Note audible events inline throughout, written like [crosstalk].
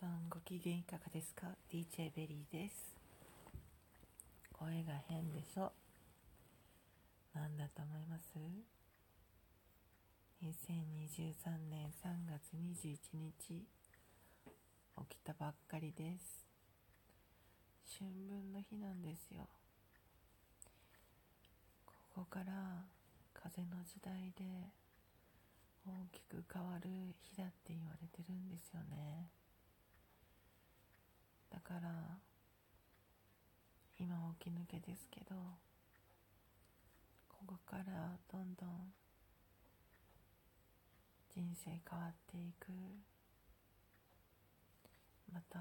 さんご機嫌いかがですか？DJ ベリーです。声が変でしょ？何だと思います？2023年3月21日起きたばっかりです。春分の日なんですよ。ここから風の時代で大きく変わる日だって言われてるんですよね。だから今起き抜けですけどここからどんどん人生変わっていく。また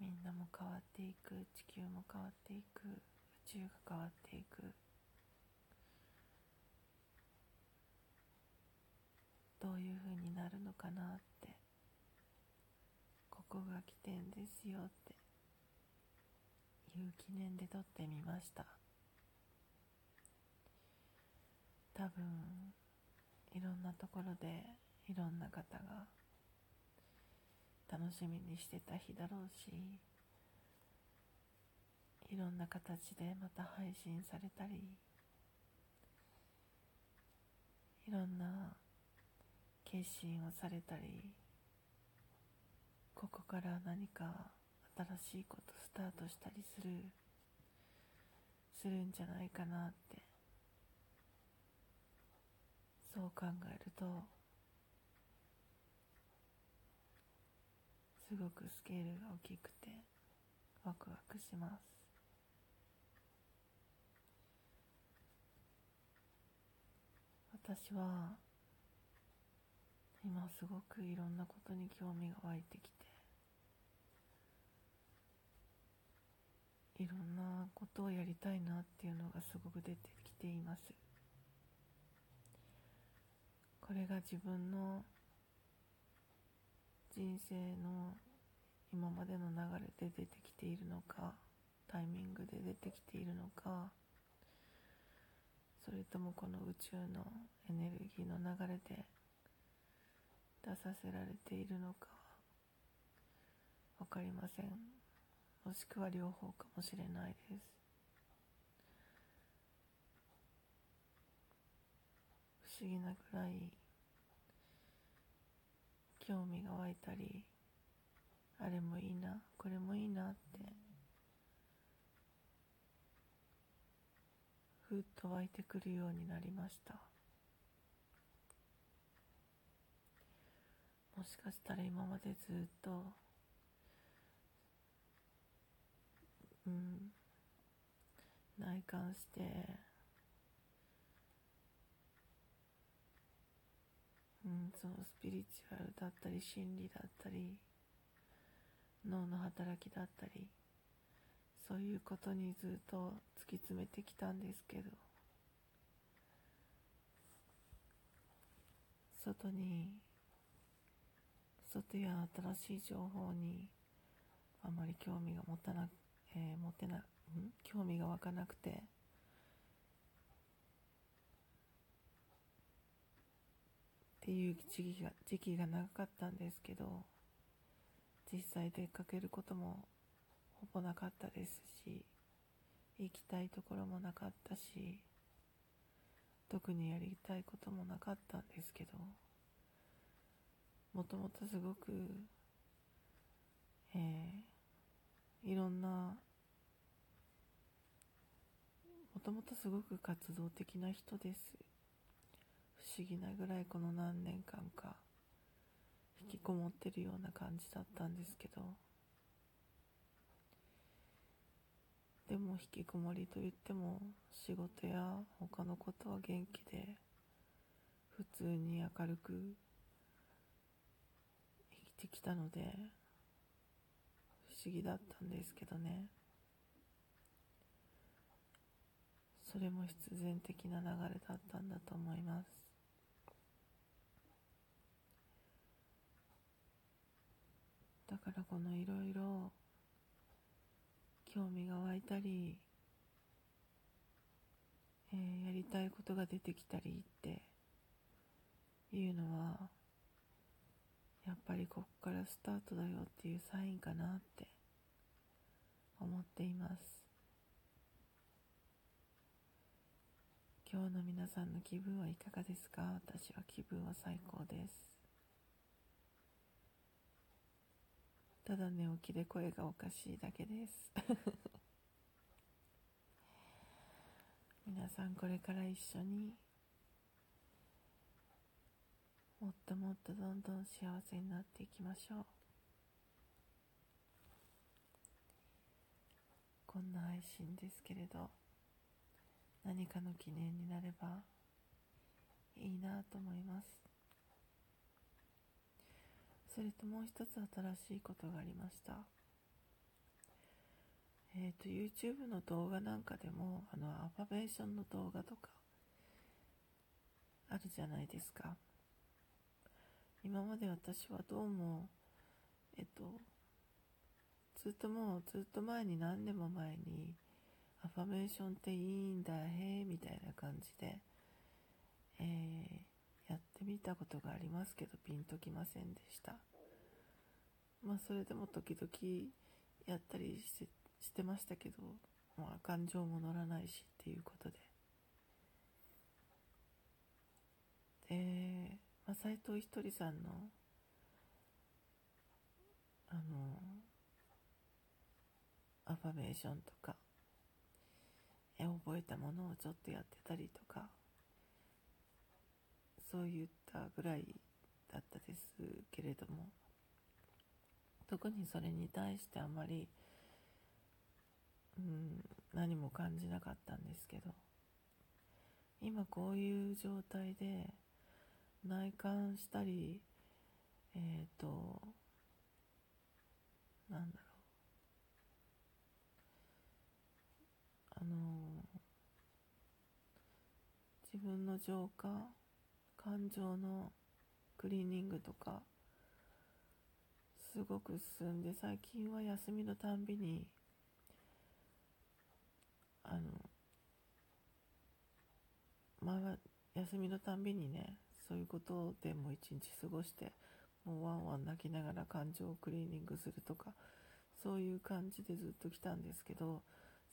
みんなも変わっていく。地球も変わっていく。宇宙が変わっていく。どういうふうになるのかなって。ここが起点ですよっていう記念で撮ってみました。多分いろんなところでいろんな方が楽しみにしてた日だろうしいろんな形でまた配信されたりいろんな決心をされたりここから何か新しいことスタートしたりするするんじゃないかなってそう考えるとすごくスケールが大きくてワクワクします。私は今すごくいろんなことに興味が湧いてきていろんなことをやりたいなっていうのがすごく出てきています。これが自分の人生の今までの流れで出てきているのかタイミングで出てきているのかそれともこの宇宙のエネルギーの流れで出させられているのかは分かりません。もしくは両方かもしれないです。不思議なくらい興味が湧いたりあれもいいなこれもいいなってふっと湧いてくるようになりました。もしかしたら今までずっとうん。内観して。うんそのスピリチュアルだったり心理だったり脳の働きだったりそういうことにずっと突き詰めてきたんですけど外に外や新しい情報にあまり興味が持たな、えー、持て、興味が湧かなくて、っていう時期が、時期が長かったんですけど、実際出かけることもほぼなかったですし、行きたいところもなかったし、特にやりたいこともなかったんですけど、もともとすごく、えー、いろんな、もともとすごく活動的な人です。不思議なぐらいこの何年間か、引きこもってるような感じだったんですけど、でも引きこもりといっても仕事や他のことは元気で普通に明るく生きてきたので不思議だったんですけどねそれも必然的な流れだったんだと思います。だからこのいろいろ興味が湧いたり、えー、やりたいことが出てきたりっていうのはやっぱりここからスタートだよっていうサインかなって思っています。今日の皆さんの気分はいかがですか？私は気分は最高です。ただ寝起きで声がおかしいだけです。[laughs] 皆さんこれから一緒にもっともっとどんどん幸せになっていきましょう。こんな配信ですけれど。何かの記念になればいいなと思います。それともう一つ新しいことがありました。えっ、ー、と YouTube の動画なんかでもあのアファベーションの動画とかあるじゃないですか。今まで私はどうもえっとずっともうずっと前に何年も前にアファメーションっていいんだへえみたいな感じで、えー、やってみたことがありますけどピンときませんでした。まあそれでも時々やったりしてしてましたけど、まあ、感情も乗らないしっていうことで。でまあ、斉藤ひとりさんのあのアファメーションとか覚えたものをちょっとやってたりとかそういったぐらいだったですけれども特にそれに対してあまり、うん、何も感じなかったんですけど今こういう状態で内観したりえっ、ー、となんだろう。あの自分の浄化感情のクリーニングとかすごく進んで最近は休みのたんびにあの前は休みのたんびにねそういうことでもう一日過ごしてもうワンワン泣きながら感情をクリーニングするとかそういう感じでずっと来たんですけど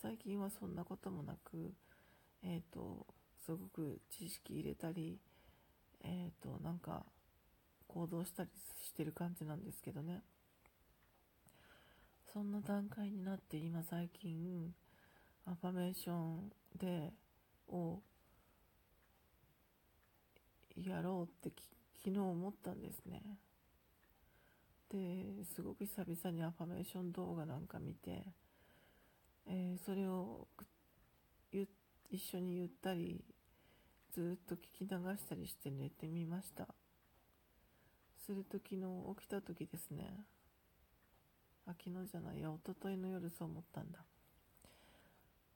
最近はそんなこともなくえっ、ー、とすごく知識入れたりえっ、ー、となんか行動したりしてる感じなんですけどね。そんな段階になって今最近アファメーションでをやろうって昨日思ったんですね。ですごく久々にアファメーション動画なんか見て、えー、それを一緒に言ったりずっと聞き流したりして寝てみました。すると昨日起きた時ですね。あ昨日じゃないや一昨日の夜そう思ったんだ。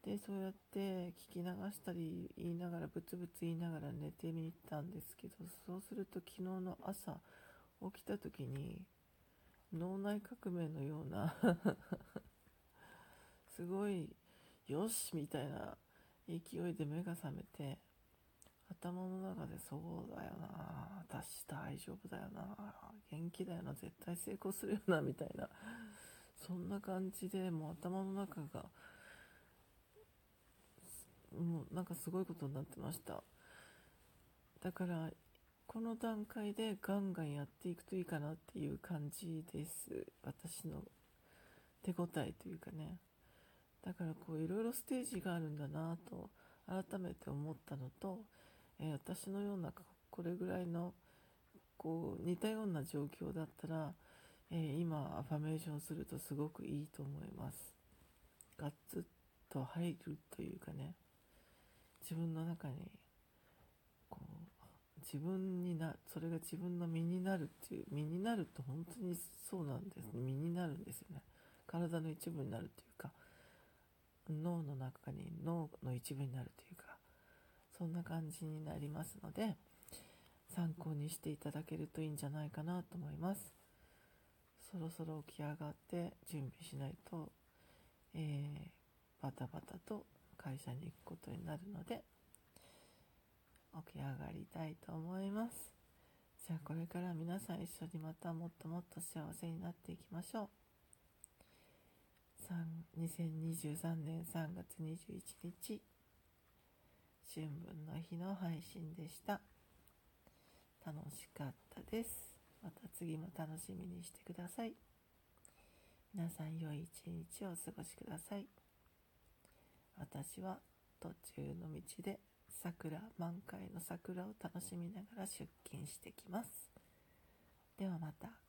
でそうやって聞き流したり言いながらブツブツ言いながら寝てみたんですけどそうすると昨日の朝起きた時に脳内革命のような [laughs] すごいよしみたいな勢いで目が覚めて頭の中でそうだよな私大丈夫だよな元気だよな絶対成功するよなみたいなそんな感じでもう頭の中がもうなんかすごいことになってました。だからこの段階でガンガンやっていくといいかなっていう感じです。私の手応えというかね。だからこういろいろステージがあるんだなと改めて思ったのと、えー、私のようなこれぐらいのこう似たような状況だったら、えー、今アファメーションするとすごくいいと思います。ガッツと入るというかね。自分の中にこう自分になそれが自分の身になるっていう身になると本当にそうなんです。身になるんですよね。体の一部になるというか。脳の中に脳の一部になるというかそんな感じになりますので参考にしていただけるといいんじゃないかなと思います。そろそろ起き上がって準備しないと、えー、バタバタと会社に行くことになるので起き上がりたいと思います。じゃあこれから皆さん一緒にまたもっともっと幸せになっていきましょう。2023年3月21日春分の日の配信でした。楽しかったです。また次も楽しみにしてください。皆さん良い一日をお過ごしください。私は途中の道で桜満開の桜を楽しみながら出勤してきます。ではまた。